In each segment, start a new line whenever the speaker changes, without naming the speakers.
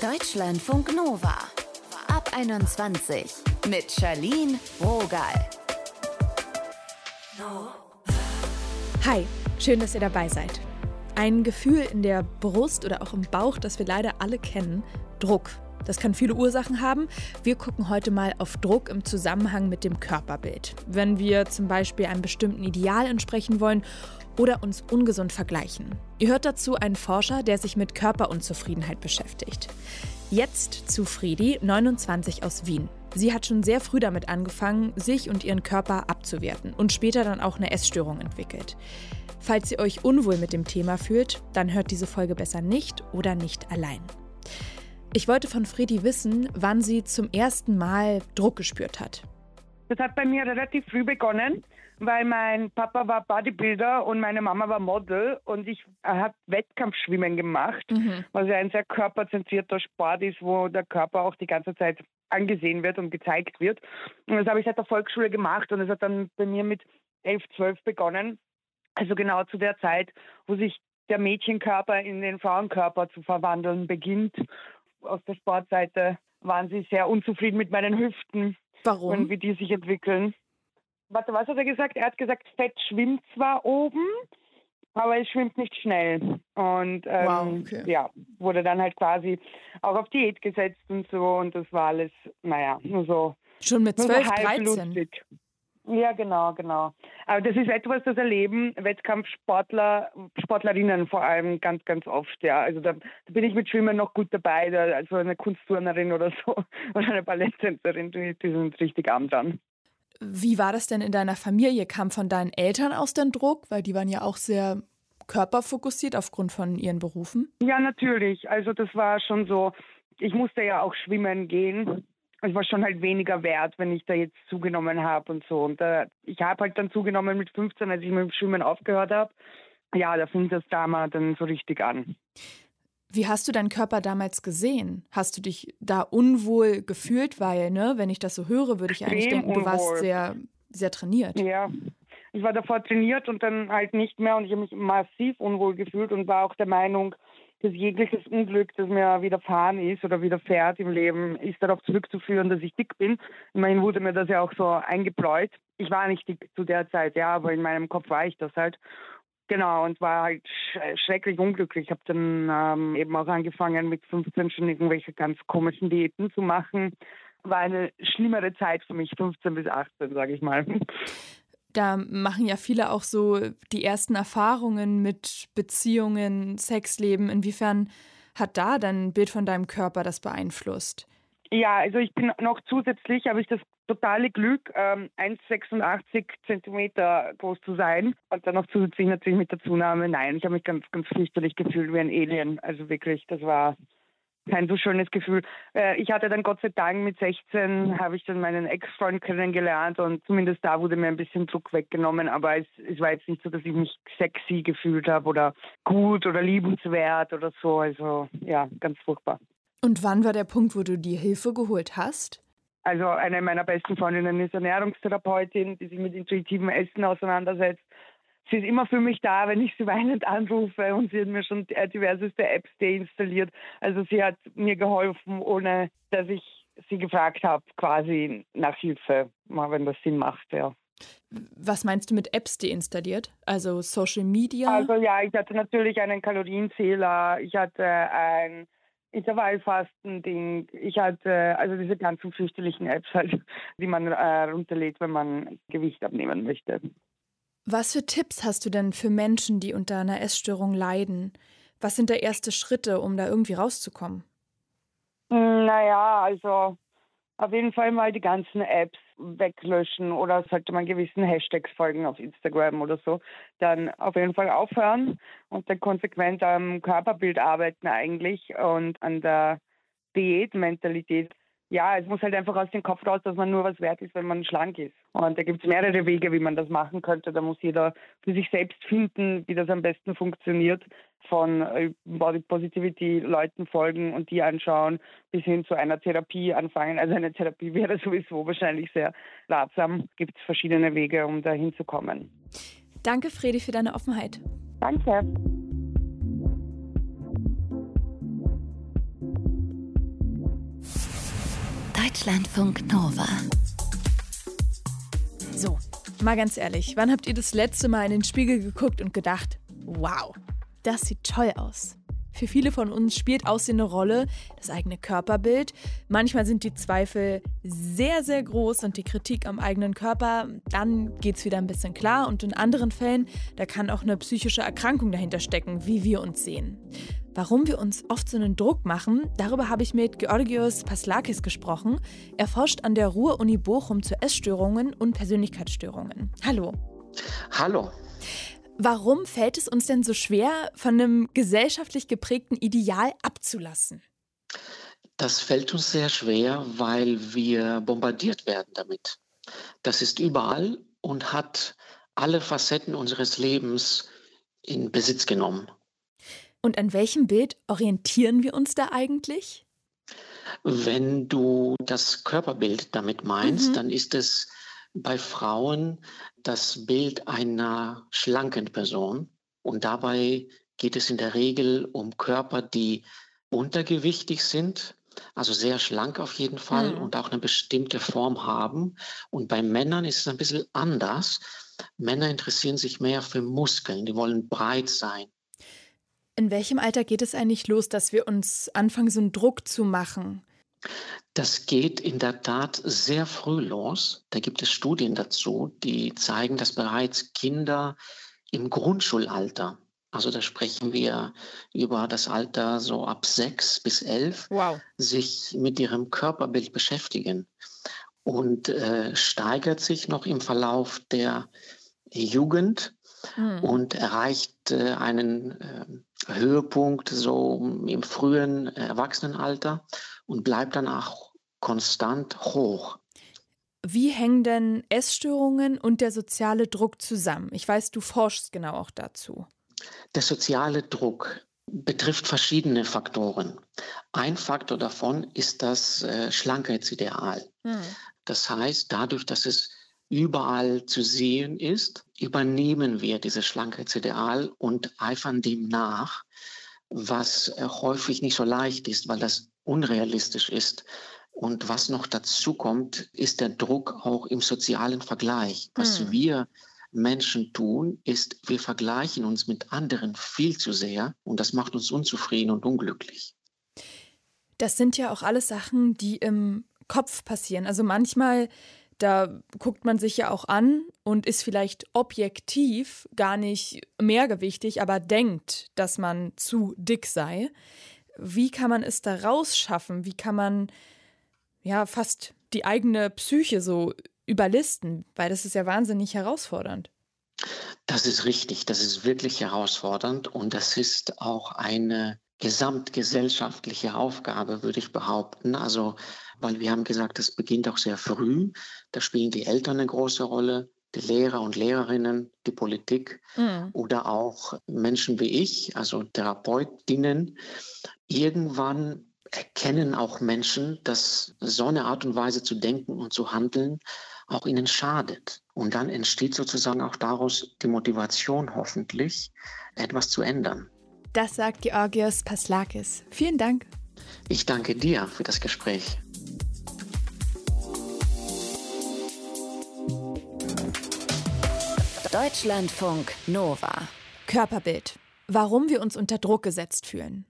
Deutschlandfunk Nova. Ab 21 mit Charlene Rogal.
Hi, schön, dass ihr dabei seid. Ein Gefühl in der Brust oder auch im Bauch, das wir leider alle kennen, Druck. Das kann viele Ursachen haben. Wir gucken heute mal auf Druck im Zusammenhang mit dem Körperbild. Wenn wir zum Beispiel einem bestimmten Ideal entsprechen wollen oder uns ungesund vergleichen. Ihr hört dazu einen Forscher, der sich mit Körperunzufriedenheit beschäftigt. Jetzt zu Friedi, 29 aus Wien. Sie hat schon sehr früh damit angefangen, sich und ihren Körper abzuwerten und später dann auch eine Essstörung entwickelt. Falls ihr euch unwohl mit dem Thema fühlt, dann hört diese Folge besser nicht oder nicht allein. Ich wollte von Fredi wissen, wann sie zum ersten Mal Druck gespürt hat.
Das hat bei mir relativ früh begonnen, weil mein Papa war Bodybuilder und meine Mama war Model und ich habe Wettkampfschwimmen gemacht, mhm. was ja ein sehr körperzentrierter Sport ist, wo der Körper auch die ganze Zeit angesehen wird und gezeigt wird. Und das habe ich seit der Volksschule gemacht und es hat dann bei mir mit 11, 12 begonnen. Also genau zu der Zeit, wo sich der Mädchenkörper in den Frauenkörper zu verwandeln beginnt aus der Sportseite waren sie sehr unzufrieden mit meinen Hüften.
Warum?
Und wie die sich entwickeln. Warte, was hat er gesagt? Er hat gesagt, Fett schwimmt zwar oben, aber es schwimmt nicht schnell. Und ähm, wow, okay. ja, wurde dann halt quasi auch auf Diät gesetzt und so. Und das war alles, naja, nur so.
Schon mit 12, so 13? Lustig.
Ja, genau, genau. Aber das ist etwas, das erleben Wettkampfsportler, Sportlerinnen vor allem ganz, ganz oft. Ja, also da, da bin ich mit Schwimmen noch gut dabei. Da, also eine Kunstturnerin oder so oder eine Balletttänzerin, die, die sind richtig arm dran.
Wie war das denn in deiner Familie? Kam von deinen Eltern aus den Druck, weil die waren ja auch sehr körperfokussiert aufgrund von ihren Berufen?
Ja, natürlich. Also das war schon so. Ich musste ja auch schwimmen gehen es war schon halt weniger wert, wenn ich da jetzt zugenommen habe und so. Und da, ich habe halt dann zugenommen mit 15, als ich mit dem Schwimmen aufgehört habe. Ja, da fing das damals dann so richtig an.
Wie hast du deinen Körper damals gesehen? Hast du dich da unwohl gefühlt? Weil, ne, wenn ich das so höre, würde ich eigentlich denken, unwohl. du warst sehr, sehr trainiert.
Ja, ich war davor trainiert und dann halt nicht mehr und ich habe mich massiv unwohl gefühlt und war auch der Meinung, dass jegliches Unglück, das mir widerfahren ist oder widerfährt im Leben, ist darauf zurückzuführen, dass ich dick bin. Immerhin wurde mir das ja auch so eingebläut. Ich war nicht dick zu der Zeit, ja, aber in meinem Kopf war ich das halt. Genau, und war halt schrecklich unglücklich. Ich habe dann ähm, eben auch angefangen, mit 15 schon irgendwelche ganz komischen Diäten zu machen. War eine schlimmere Zeit für mich, 15 bis 18, sage ich mal
da machen ja viele auch so die ersten Erfahrungen mit Beziehungen, Sexleben. Inwiefern hat da dann ein Bild von deinem Körper das beeinflusst?
Ja, also ich bin noch zusätzlich, habe ich das totale Glück, ähm, 1,86 Zentimeter groß zu sein und dann noch zusätzlich natürlich mit der Zunahme. Nein, ich habe mich ganz, ganz fürchterlich gefühlt wie ein Alien. Also wirklich, das war kein so schönes Gefühl. Äh, ich hatte dann Gott sei Dank mit 16 habe ich dann meinen Ex-Freund kennengelernt und zumindest da wurde mir ein bisschen Druck weggenommen, aber es, es war jetzt nicht so, dass ich mich sexy gefühlt habe oder gut oder liebenswert oder so. Also ja, ganz furchtbar.
Und wann war der Punkt, wo du dir Hilfe geholt hast?
Also eine meiner besten Freundinnen ist Ernährungstherapeutin, die sich mit intuitivem Essen auseinandersetzt sie ist immer für mich da, wenn ich sie weinend anrufe und sie hat mir schon diverseste Apps deinstalliert. Also sie hat mir geholfen, ohne dass ich sie gefragt habe, quasi nach Hilfe, mal wenn das Sinn macht, ja.
Was meinst du mit Apps deinstalliert? Also Social Media?
Also ja, ich hatte natürlich einen Kalorienzähler, ich hatte ein Intervallfasten-Ding, ich hatte also diese ganzen fürchterlichen Apps halt, die man äh, runterlädt, wenn man Gewicht abnehmen möchte.
Was für Tipps hast du denn für Menschen, die unter einer Essstörung leiden? Was sind da erste Schritte, um da irgendwie rauszukommen?
Naja, also auf jeden Fall mal die ganzen Apps weglöschen oder sollte man gewissen Hashtags folgen auf Instagram oder so, dann auf jeden Fall aufhören und dann konsequent am Körperbild arbeiten eigentlich und an der Diätmentalität ja, es muss halt einfach aus dem Kopf raus, dass man nur was wert ist, wenn man schlank ist. Und da gibt es mehrere Wege, wie man das machen könnte. Da muss jeder für sich selbst finden, wie das am besten funktioniert. Von äh, Body Positivity Leuten folgen und die anschauen, bis hin zu einer Therapie anfangen. Also eine Therapie wäre sowieso wahrscheinlich sehr ratsam. Gibt es verschiedene Wege, um da hinzukommen.
Danke, Fredi, für deine Offenheit.
Danke.
Deutschlandfunk Nova.
So, mal ganz ehrlich, wann habt ihr das letzte Mal in den Spiegel geguckt und gedacht, wow, das sieht toll aus? Für viele von uns spielt Aussehen eine Rolle, das eigene Körperbild. Manchmal sind die Zweifel sehr, sehr groß und die Kritik am eigenen Körper, dann geht es wieder ein bisschen klar. Und in anderen Fällen, da kann auch eine psychische Erkrankung dahinter stecken, wie wir uns sehen. Warum wir uns oft so einen Druck machen, darüber habe ich mit Georgios Paslakis gesprochen. Er forscht an der Ruhr-Uni Bochum zu Essstörungen und Persönlichkeitsstörungen. Hallo.
Hallo.
Warum fällt es uns denn so schwer, von einem gesellschaftlich geprägten Ideal abzulassen?
Das fällt uns sehr schwer, weil wir bombardiert werden damit. Das ist überall und hat alle Facetten unseres Lebens in Besitz genommen.
Und an welchem Bild orientieren wir uns da eigentlich?
Wenn du das Körperbild damit meinst, mhm. dann ist es bei Frauen das Bild einer schlanken Person. Und dabei geht es in der Regel um Körper, die untergewichtig sind, also sehr schlank auf jeden Fall mhm. und auch eine bestimmte Form haben. Und bei Männern ist es ein bisschen anders. Männer interessieren sich mehr für Muskeln, die wollen breit sein.
In welchem Alter geht es eigentlich los, dass wir uns anfangen, so einen Druck zu machen?
Das geht in der Tat sehr früh los. Da gibt es Studien dazu, die zeigen, dass bereits Kinder im Grundschulalter, also da sprechen wir über das Alter so ab sechs bis elf, wow. sich mit ihrem Körperbild beschäftigen und äh, steigert sich noch im Verlauf der Jugend mhm. und erreicht äh, einen äh, Höhepunkt so im frühen Erwachsenenalter und bleibt dann auch konstant hoch.
Wie hängen denn Essstörungen und der soziale Druck zusammen? Ich weiß, du forschst genau auch dazu.
Der soziale Druck betrifft verschiedene Faktoren. Ein Faktor davon ist das äh, Schlankheitsideal. Hm. Das heißt, dadurch, dass es überall zu sehen ist, übernehmen wir dieses Schlankheitsideal und eifern dem nach, was äh, häufig nicht so leicht ist, weil das unrealistisch ist. Und was noch dazu kommt, ist der Druck auch im sozialen Vergleich. Was hm. wir Menschen tun, ist, wir vergleichen uns mit anderen viel zu sehr und das macht uns unzufrieden und unglücklich.
Das sind ja auch alles Sachen, die im Kopf passieren. Also manchmal, da guckt man sich ja auch an und ist vielleicht objektiv gar nicht mehrgewichtig, aber denkt, dass man zu dick sei. Wie kann man es da rausschaffen? Wie kann man ja fast die eigene Psyche so überlisten? Weil das ist ja wahnsinnig herausfordernd.
Das ist richtig, das ist wirklich herausfordernd und das ist auch eine gesamtgesellschaftliche Aufgabe, würde ich behaupten. Also, weil wir haben gesagt, das beginnt auch sehr früh. Da spielen die Eltern eine große Rolle, die Lehrer und Lehrerinnen, die Politik mhm. oder auch Menschen wie ich, also Therapeutinnen. Irgendwann erkennen auch Menschen, dass so eine Art und Weise zu denken und zu handeln auch ihnen schadet. Und dann entsteht sozusagen auch daraus die Motivation hoffentlich, etwas zu ändern.
Das sagt Georgios Paslakis. Vielen Dank.
Ich danke dir für das Gespräch.
Deutschlandfunk Nova.
Körperbild. Warum wir uns unter Druck gesetzt fühlen.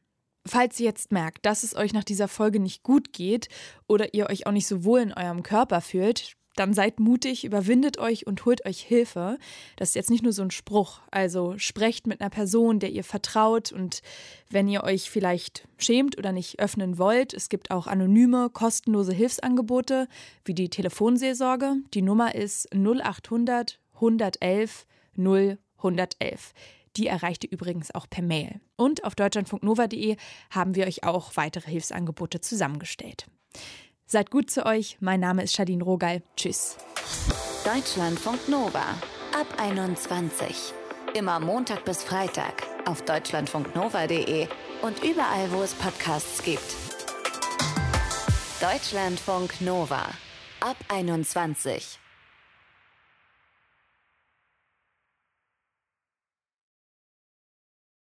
Falls ihr jetzt merkt, dass es euch nach dieser Folge nicht gut geht oder ihr euch auch nicht so wohl in eurem Körper fühlt, dann seid mutig, überwindet euch und holt euch Hilfe. Das ist jetzt nicht nur so ein Spruch. Also sprecht mit einer Person, der ihr vertraut und wenn ihr euch vielleicht schämt oder nicht öffnen wollt, es gibt auch anonyme, kostenlose Hilfsangebote wie die Telefonseelsorge. Die Nummer ist 0800 111 0111. Die erreicht ihr übrigens auch per Mail. Und auf deutschlandfunknova.de haben wir euch auch weitere Hilfsangebote zusammengestellt. Seid gut zu euch. Mein Name ist Shadin Rogal. Tschüss.
Deutschlandfunk Nova ab 21. Immer Montag bis Freitag auf deutschlandfunknova.de und überall, wo es Podcasts gibt. Deutschlandfunk Nova ab 21.